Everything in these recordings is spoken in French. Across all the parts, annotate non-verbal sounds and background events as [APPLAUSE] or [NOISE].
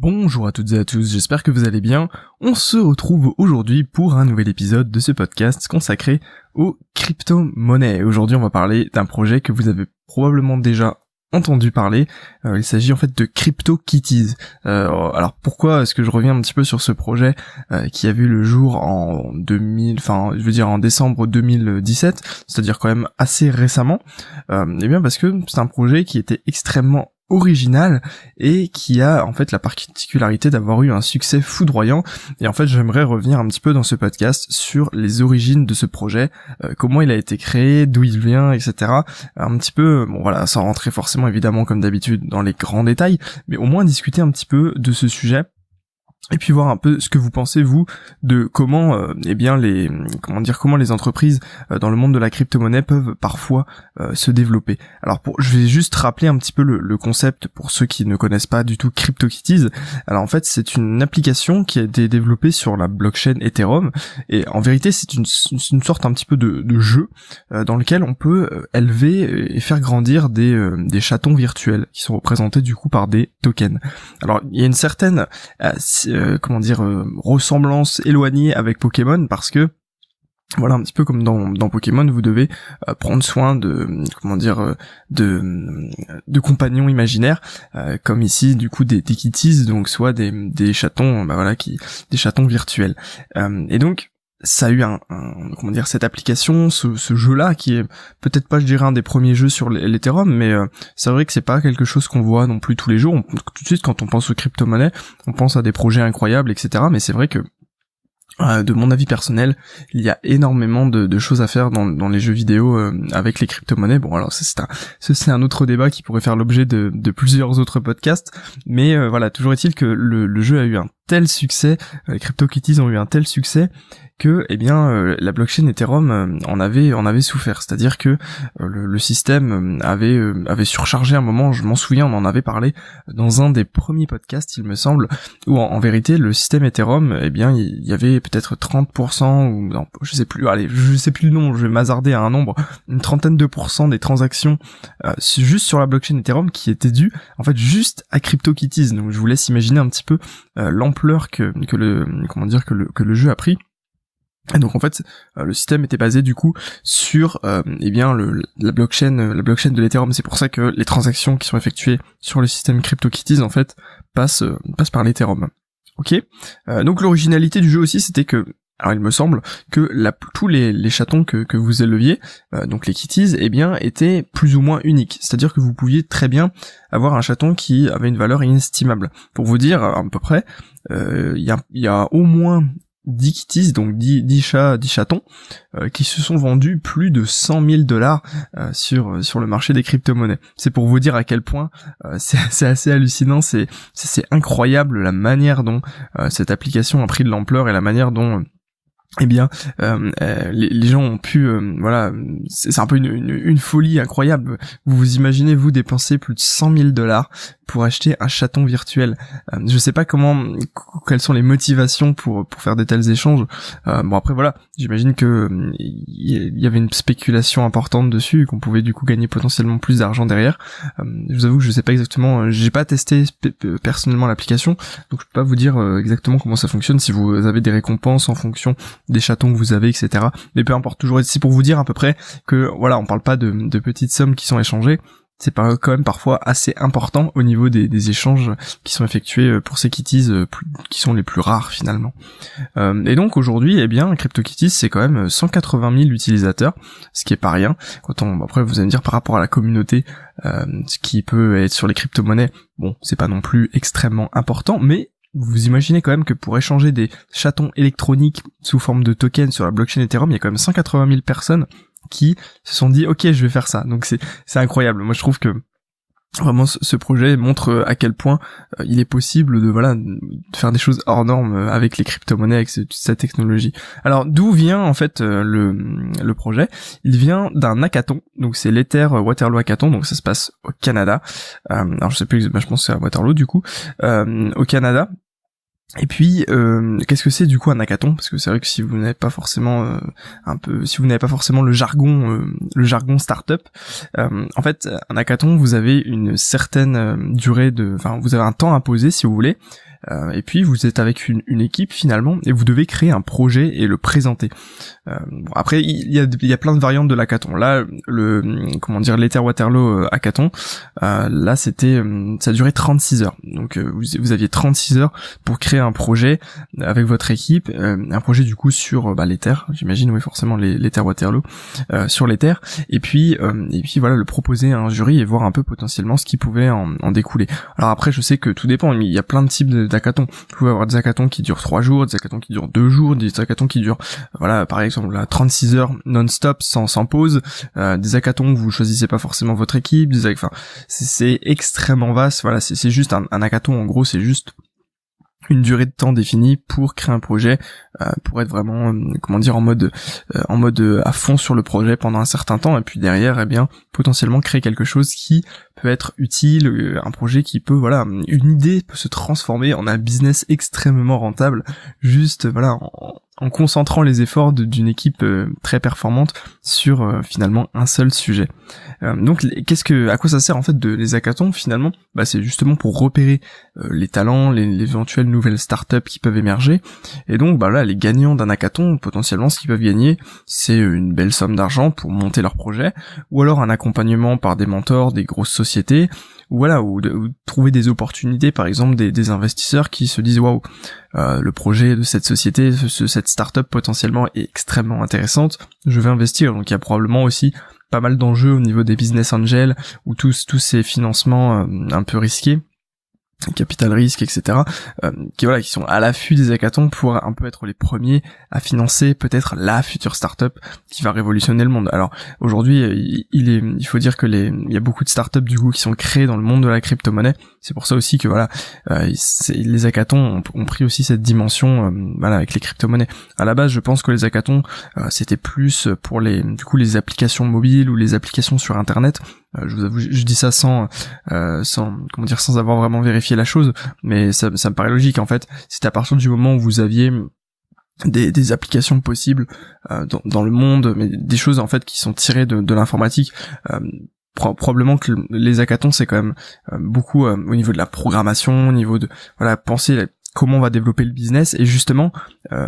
Bonjour à toutes et à tous, j'espère que vous allez bien. On se retrouve aujourd'hui pour un nouvel épisode de ce podcast consacré aux crypto-monnaies. Aujourd'hui on va parler d'un projet que vous avez probablement déjà entendu parler. Euh, il s'agit en fait de CryptoKitties. Euh, alors pourquoi est-ce que je reviens un petit peu sur ce projet euh, qui a vu le jour en 2000, enfin je veux dire en décembre 2017, c'est-à-dire quand même assez récemment Eh bien parce que c'est un projet qui était extrêmement original et qui a en fait la particularité d'avoir eu un succès foudroyant. Et en fait j'aimerais revenir un petit peu dans ce podcast sur les origines de ce projet euh, comment il a été créé d'où il vient etc un petit peu bon voilà sans rentrer forcément évidemment comme d'habitude dans les grands détails mais au moins discuter un petit peu de ce sujet et puis voir un peu ce que vous pensez vous de comment euh, eh bien les comment dire comment les entreprises euh, dans le monde de la crypto-monnaie peuvent parfois euh, se développer. Alors pour je vais juste rappeler un petit peu le, concept pour ceux qui ne connaissent pas du tout CryptoKitties. Alors en fait, c'est une application qui a été développée sur la blockchain Ethereum et en vérité, c'est une, une sorte un petit peu de, de jeu dans lequel on peut élever et faire grandir des des chatons virtuels qui sont représentés du coup par des tokens. Alors, il y a une certaine euh, comment dire euh, ressemblance éloignée avec Pokémon parce que voilà un petit peu comme dans, dans Pokémon vous devez euh, prendre soin de comment dire de compagnons imaginaires comme ici du coup des, des kitties donc soit des, des chatons bah voilà qui des chatons virtuels. Et donc ça a eu un, comment dire cette application, ce, ce jeu-là qui est peut-être pas je dirais un des premiers jeux sur l'Ethereum, mais euh, c'est vrai que c'est pas quelque chose qu'on voit non plus tous les jours. tout de suite quand on pense aux crypto-monnaies, on pense à des projets incroyables, etc. Mais c'est vrai que euh, de mon avis personnel, il y a énormément de, choses à faire dans, les jeux vidéo euh, avec les crypto-monnaies. Bon, alors c'est un, un autre débat qui pourrait faire l'objet de, plusieurs autres podcasts, mais voilà, toujours est-il que le, jeu a eu un tel succès, les CryptoKitties ont eu un tel succès que eh bien euh, la blockchain Ethereum euh, en avait en avait souffert, c'est-à-dire que euh, le, système avait avait surchargé un moment, je m'en souviens, on en avait parlé dans un des premiers podcasts, il me semble, où en, vérité le système Ethereum, eh bien il y avait peut-être 30% ou je sais plus, allez, je sais plus le nom, je vais m'hazarder à un nombre, une trentaine de pourcents des transactions juste sur la blockchain Ethereum qui étaient dues en fait juste à CryptoKitties. Donc je vous laisse imaginer un petit peu l'ampleur que que le comment dire que le que le jeu a pris. Et donc en fait, euh, le système était basé du coup sur euh, eh bien le, la blockchain, euh, la blockchain de l'Ethereum. C'est pour ça que les transactions qui sont effectuées sur le système CryptoKitties en fait passent passent par l'Ethereum. Ok? donc l'originalité du jeu aussi, c'était que alors il me semble que la, tous les, les chatons que, que vous éleviez, donc les kitties, eh bien étaient plus ou moins uniques. C'est-à-dire que vous pouviez très bien avoir un chaton qui avait une valeur inestimable. Pour vous dire à peu près, il y, a, y a au moins 10 kitties, donc 10, chats, 10 chatons, euh, qui se sont vendus plus de 100 000 dollars euh, sur euh, sur le marché des crypto-monnaies. C'est pour vous dire à quel point [LAUGHS] c'est assez hallucinant, c'est incroyable la manière dont cette application a pris de l'ampleur et la manière dont eh bien, euh, euh, les, gens ont pu, euh, voilà, c'est un peu une, folie incroyable. Vous vous imaginez vous dépenser plus de 100 000 dollars pour acheter un chaton virtuel. je sais pas comment, quelles sont les motivations pour pour faire de tels échanges. bon après voilà, j'imagine que il y avait une spéculation importante dessus, qu'on pouvait du coup gagner potentiellement plus d'argent derrière. je vous avoue que je sais pas exactement, j'ai pas testé personnellement l'application, donc je peux pas vous dire exactement comment ça fonctionne. Si vous avez des récompenses en fonction des chatons que vous avez, etc. Mais peu importe, toujours ici pour vous dire à peu près que voilà, on parle pas de, petites sommes qui sont échangées, c'est quand même parfois assez important au niveau des, échanges qui sont effectués euh, pour ces kitties euh, qui sont les plus rares finalement. Euh, et donc aujourd'hui, eh bien, CryptoKitties c'est quand même 180 000 utilisateurs, ce qui est pas rien. Quand on, après vous allez me dire par rapport à la communauté, ce qui peut être sur les crypto-monnaies, bon, c'est pas non plus extrêmement important, mais vous imaginez quand même que pour échanger des chatons électroniques sous forme de tokens sur la blockchain Ethereum, il y a quand même 180 000 personnes qui se sont dit ok je vais faire ça. Donc c'est c'est incroyable. Moi je trouve que vraiment ce projet montre euh, à quel point euh, il est possible de voilà de faire des choses hors normes euh, avec les crypto-monnaies avec toute cette technologie. Alors d'où vient en fait le, le projet? Il vient d'un hackathon, donc c'est l'Ether Waterloo Hackathon, donc ça se passe au Canada. alors je sais plus, bah, je pense que c'est à Waterloo du coup, au Canada. Et puis, euh, qu'est-ce que c'est du coup un hackathon? Parce que c'est vrai que si vous n'avez pas forcément euh, un peu, si vous n'avez pas forcément le jargon, euh, le jargon startup, en fait, un hackathon, vous avez une certaine durée de, enfin, vous avez un temps imposé si vous voulez, et puis vous êtes avec une, équipe finalement et vous devez créer un projet et le présenter. Euh, après il y a, y a plein de variantes de l'hackathon. Là le comment dire l'Ether Waterloo euh, hackathon, euh, là c'était ça durait 36 heures. Donc vous, vous, aviez 36 heures pour créer un projet avec votre équipe, un projet du coup sur bah, l'Ether, j'imagine oui forcément l'Ether Waterloo sur l'Ether et puis et puis voilà le proposer à un jury et voir un peu potentiellement ce qui pouvait en, découler. Alors après je sais que tout dépend, il y a plein de types d'hackathons. Vous pouvez avoir des hackathons qui durent 3 jours, des hackathons qui durent 2 jours, des hackathons qui durent, voilà, par exemple, là, 36 heures non-stop, sans, sans pause, euh, des hackathons où vous choisissez pas forcément votre équipe, des, enfin, c'est extrêmement vaste, voilà, c'est juste un, un hackathon, en gros, c'est juste une durée de temps définie pour créer un projet, euh, pour être vraiment, euh, comment dire, en mode, en mode à fond sur le projet pendant un certain temps, et puis derrière, eh bien, potentiellement créer quelque chose qui peut être utile, un projet qui peut, voilà, une idée peut se transformer en un business extrêmement rentable, juste, voilà, en, en concentrant les efforts d'une équipe euh, très performante sur euh, finalement un seul sujet. Euh, donc qu'est-ce que à quoi ça sert en fait de les hackathons finalement? Bah c'est justement pour repérer les talents, les, les, éventuelles nouvelles startups qui peuvent émerger. Et donc bah là les gagnants d'un hackathon potentiellement ce qu'ils peuvent gagner c'est une belle somme d'argent pour monter leur projet ou alors un accompagnement par des mentors, des grosses sociétés ou voilà ou, trouver des opportunités par exemple des, des investisseurs qui se disent waouh euh, le projet de cette société ce, cette startup potentiellement est extrêmement intéressante je vais investir. Donc il y a probablement aussi pas mal d'enjeux au niveau des business angels ou tous tous ces financements euh, un peu risqués capital risque, etc., euh, qui voilà, qui sont à l'affût des hackathons pour un peu être les premiers à financer peut-être la future startup qui va révolutionner le monde. Alors aujourd'hui, il est, il faut dire que les, il y a beaucoup de startups du coup qui sont créées dans le monde de la crypto-monnaie. C'est pour ça aussi que voilà, euh, les hackathons ont, pris aussi cette dimension, euh, voilà, avec les crypto-monnaies. À la base, je pense que les hackathons c'était plus pour les, du coup, les applications mobiles ou les applications sur Internet. Je vous avoue, je dis ça sans, sans, comment dire, sans avoir vraiment vérifié la chose, mais ça, me paraît logique en fait. C'est à partir du moment où vous aviez des, applications possibles euh, dans, le monde, mais des choses en fait qui sont tirées de, l'informatique. Euh, probablement que les hackathons c'est quand même euh, beaucoup au niveau de la programmation, au niveau de voilà penser comment on va développer le business et justement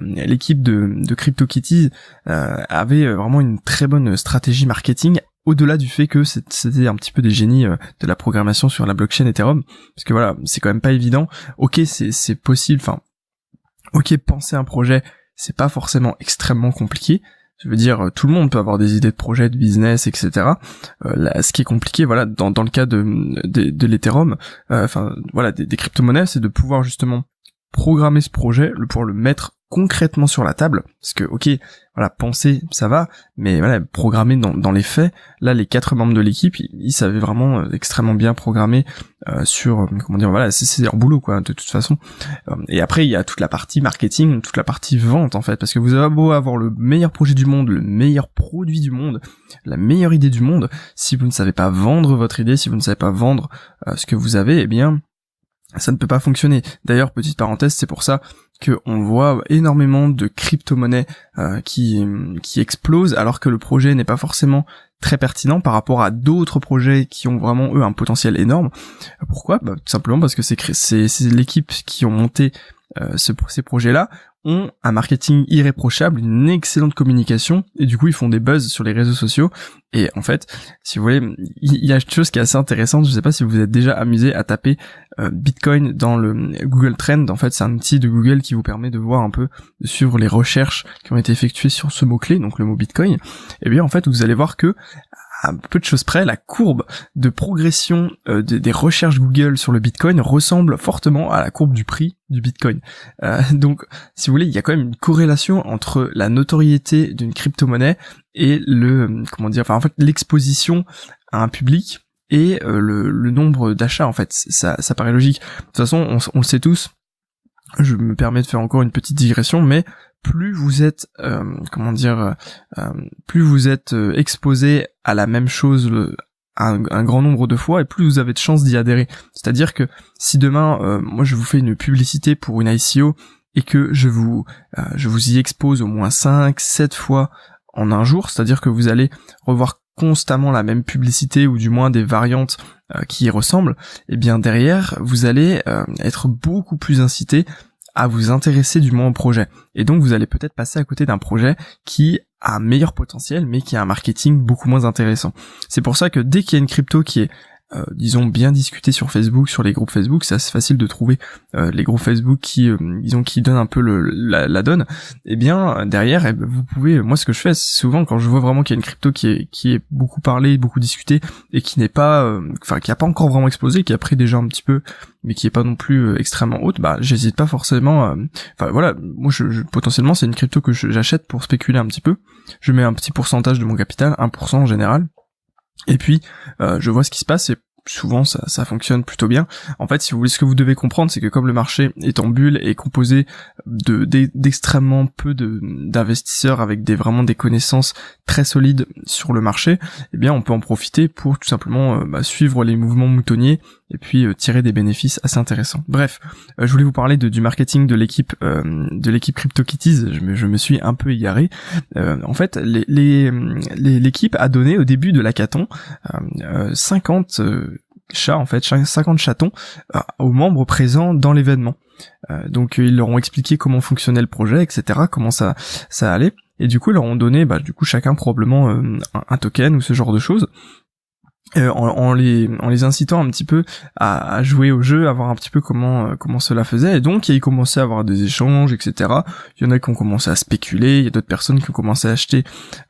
l'équipe de, de CryptoKitties avait vraiment une très bonne stratégie marketing au-delà du fait que c'était un petit peu des génies euh, de la programmation sur la blockchain Ethereum, parce que voilà, c'est quand même pas évident. Ok, c'est possible, enfin, ok, penser un projet, c'est pas forcément extrêmement compliqué. Je veux dire, tout le monde peut avoir des idées de projet, de business, etc. Euh, ce qui est compliqué, voilà, dans, le cas de, de, l'Ethereum, euh, enfin, voilà, des, des crypto-monnaies, c'est de pouvoir justement programmer ce projet, le pouvoir le mettre concrètement sur la table, parce que ok, voilà, penser ça va, mais voilà, programmer dans, dans les faits, là les quatre membres de l'équipe, ils, savaient vraiment euh, extrêmement bien programmer euh, sur, euh, comment dire, voilà, c'est leur boulot quoi, de toute façon. et après il y a toute la partie marketing, toute la partie vente en fait, parce que vous avez beau avoir le meilleur projet du monde, le meilleur produit du monde, la meilleure idée du monde, si vous ne savez pas vendre votre idée, si vous ne savez pas vendre ce que vous avez, eh bien ça ne peut pas fonctionner. D'ailleurs, petite parenthèse, c'est pour ça qu'on voit énormément de crypto-monnaies euh, qui, qui explosent alors que le projet n'est pas forcément très pertinent par rapport à d'autres projets qui ont vraiment eux un potentiel énorme. Pourquoi? Bah, Tout simplement parce que c'est l'équipe qui ont monté ce, ces projets-là ont un marketing irréprochable, une excellente communication, et du coup ils font des buzz sur les réseaux sociaux. Et en fait, si vous voulez, il y a une chose qui est assez intéressante, je sais pas si vous êtes déjà amusé à taper euh, Bitcoin dans le Google Trend, en fait c'est un outil de Google qui vous permet de voir un peu, de suivre les recherches qui ont été effectuées sur ce mot-clé, donc le mot Bitcoin. Et bien en fait vous allez voir que à peu de choses près, la courbe de progression euh, des recherches Google sur le Bitcoin ressemble fortement à la courbe du prix du Bitcoin. Euh, [LAUGHS] donc, si vous voulez, il y a quand même une corrélation entre la notoriété d'une crypto-monnaie et le, comment dire, enfin en fait l'exposition à un public et euh, le, nombre d'achats. En fait, ça, ça paraît logique. De toute façon, on, on le sait tous. Je me permets de faire encore une petite digression, mais plus vous êtes euh, comment dire euh, euh, plus vous êtes exposé à la même chose un, grand nombre de fois et plus vous avez de chances d'y adhérer. C'est-à-dire que si demain moi je vous fais une publicité pour une ICO et que je vous je vous y expose au moins 5 7 fois en un jour, c'est-à-dire que vous allez revoir constamment la même publicité ou du moins des variantes qui y ressemble, eh bien derrière vous allez être beaucoup plus incité à vous intéresser du moins au projet. Et donc vous allez peut-être passer à côté d'un projet qui a un meilleur potentiel mais qui a un marketing beaucoup moins intéressant. C'est pour ça que dès qu'il y a une crypto qui est euh, disons bien discuter sur Facebook, sur les groupes Facebook, c'est assez facile de trouver euh, les groupes Facebook qui, euh, disons, qui donnent un peu la, donne. Eh bien derrière, eh ben, vous pouvez, moi ce que je fais souvent quand je vois vraiment qu'il y a une crypto qui est beaucoup parlé, beaucoup discuté et qui n'est pas, enfin qui a pas encore vraiment explosé, qui a pris déjà un petit peu, mais qui est pas non plus extrêmement haute, bah j'hésite pas forcément. Enfin voilà, moi je, potentiellement c'est une crypto que j'achète pour spéculer un petit peu. Je mets un petit pourcentage de mon capital, 1% en général et puis, euh, je vois ce qui se passe et souvent ça, fonctionne plutôt bien. En fait, si vous voulez, ce que vous devez comprendre, c'est que comme le marché est en bulle et composé de d'extrêmement peu d'investisseurs avec des vraiment des connaissances très solides sur le marché, eh bien, on peut en profiter pour tout simplement euh, bah, suivre les mouvements moutonniers et puis euh, tirer des bénéfices assez intéressants. Bref, euh, je voulais vous parler de, du marketing de l'équipe de l'équipe CryptoKitties. Je me, je me suis un peu égaré. en fait, l'équipe les, l'équipe a donné au début de l'hackathon 50 chats en fait, 50 chatons euh, aux membres présents dans l'événement. Euh, donc ils leur ont expliqué comment fonctionnait le projet, etc., comment ça ça allait, et du coup ils leur ont donné, bah, du coup chacun probablement euh, un, token ou ce genre de choses. Euh, en, les en les incitant un petit peu à, jouer au jeu, à voir un petit peu comment euh, comment cela faisait. Et donc ils commençaient à avoir des échanges, etc. Il y en a qui ont commencé à spéculer, il y a d'autres personnes qui ont commencé à acheter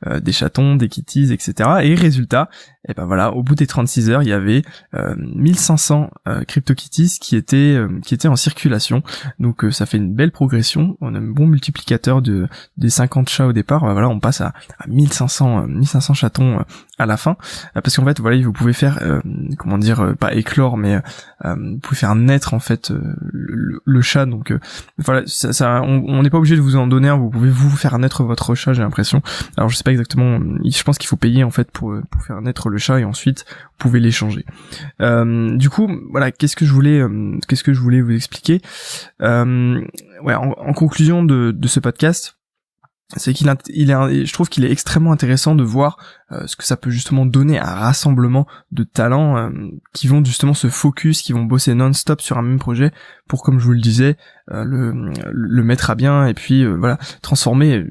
euh, des chatons, des kitties, etc. Et résultat, et eh ben voilà, au bout des 36 heures, il y avait 1500 crypto kitties qui étaient qui étaient en circulation. Donc ça fait une belle progression. On a un bon multiplicateur de des 50 chats au départ. Ben, voilà, on passe à, à 1500 1500 chatons à la fin, parce qu'en fait voilà, vous pouvez faire euh, comment dire euh, pas éclore mais euh, vous pouvez faire naître en fait le, chat. Donc voilà ça, ça on n'est pas obligé de vous en donner un vous pouvez vous faire naître votre chat j'ai l'impression. Alors je sais pas exactement je pense qu'il faut payer en fait pour pour faire naître le chat et ensuite vous pouvez l'échanger. Du coup voilà qu'est-ce que je voulais qu'est-ce que je voulais vous expliquer? Ouais en, en conclusion de, de ce podcast c'est qu'il il est, je trouve qu'il est extrêmement intéressant de voir euh, ce que ça peut justement donner un rassemblement de talents euh, qui vont justement se focus, qui vont bosser non-stop sur un même projet pour, comme je vous le disais, euh, le, le mettre à bien et puis voilà transformer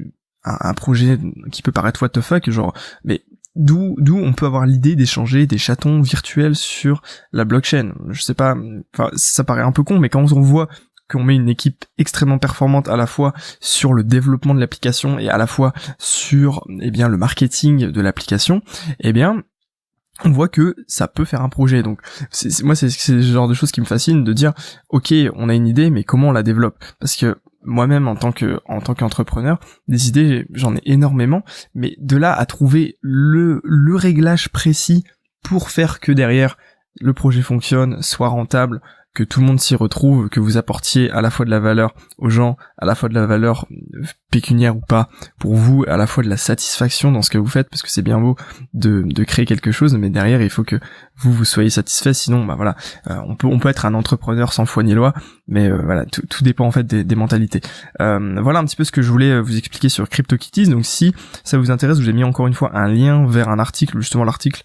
un, projet qui peut paraître what the fuck, genre, mais d'où d'où on peut avoir l'idée d'échanger des chatons virtuels sur la blockchain. Je sais pas, enfin ça paraît un peu con, mais quand on voit qu'on met une équipe extrêmement performante à la fois sur le développement de l'application et à la fois sur eh bien le marketing de l'application, eh bien on voit que ça peut faire un projet. Donc c'est, moi c'est ce genre de choses qui me fascine de dire ok on a une idée mais comment on la développe? Parce que moi-même en tant que en tant qu'entrepreneur, des idées j'en ai énormément, mais de là à trouver le le réglage précis pour faire que derrière le projet fonctionne, soit rentable, que tout le monde s'y retrouve, que vous apportiez à la fois de la valeur aux gens, à la fois de la valeur pécuniaire ou pas pour vous, à la fois de la satisfaction dans ce que vous faites, parce que c'est bien beau de, de créer quelque chose, mais derrière il faut que vous vous soyez satisfait, sinon bah voilà, euh, on peut on peut être un entrepreneur sans foi ni loi, mais euh, voilà tout, tout, dépend en fait des, des mentalités. Euh, voilà un petit peu ce que je voulais vous expliquer sur CryptoKitties. Donc si ça vous intéresse, je vous ai mis encore une fois un lien vers un article, justement l'article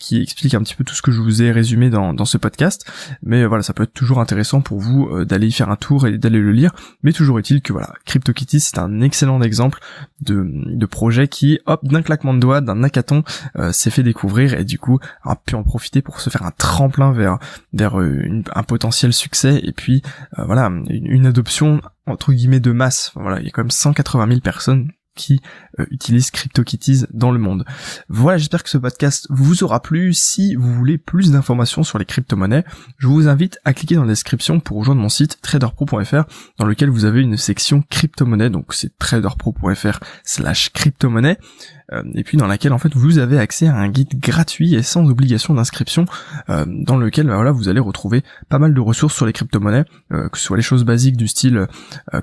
qui explique un petit peu tout ce que je vous ai résumé dans, dans ce podcast. Mais voilà, ça peut être toujours intéressant pour vous d'aller y faire un tour et d'aller le lire. Mais toujours est-il que voilà, CryptoKitties c'est un excellent exemple de, de projet qui, hop, d'un claquement de doigts, d'un hackathon, s'est fait découvrir et du coup a pu en profiter pour se faire un tremplin vers vers euh, un potentiel succès et puis euh, voilà une, adoption entre guillemets de masse. Voilà, il y a quand même 180 000 personnes qui euh, utilisent CryptoKitties dans le monde. Voilà, j'espère que ce podcast vous aura plu. Si vous voulez plus d'informations sur les crypto-monnaies, je vous invite à cliquer dans la description pour rejoindre mon site traderpro.fr dans lequel vous avez une section crypto-monnaie, donc c'est traderpro.fr slash crypto-monnaie. Euh, et puis dans laquelle en fait vous avez accès à un guide gratuit et sans obligation d'inscription euh, dans lequel bah, voilà vous allez retrouver pas mal de ressources sur les crypto-monnaies, euh, que ce soit les choses basiques du style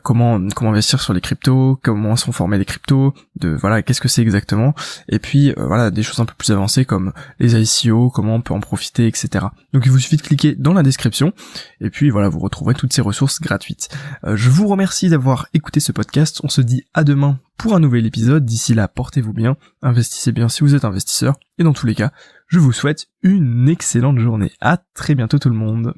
comment comment investir sur les cryptos, comment sont formés les cryptos, de voilà qu'est-ce que c'est exactement, et puis voilà des choses un peu plus avancées comme les ICO, comment on peut en profiter, etc. Donc il vous suffit de cliquer dans la description et puis voilà vous retrouverez toutes ces ressources gratuites. je vous remercie d'avoir écouté ce podcast. On se dit à demain pour un nouvel épisode. D'ici là, portez-vous bien, investissez bien si vous êtes investisseur, et dans tous les cas, Je vous souhaite une excellente journée. À très bientôt tout le monde.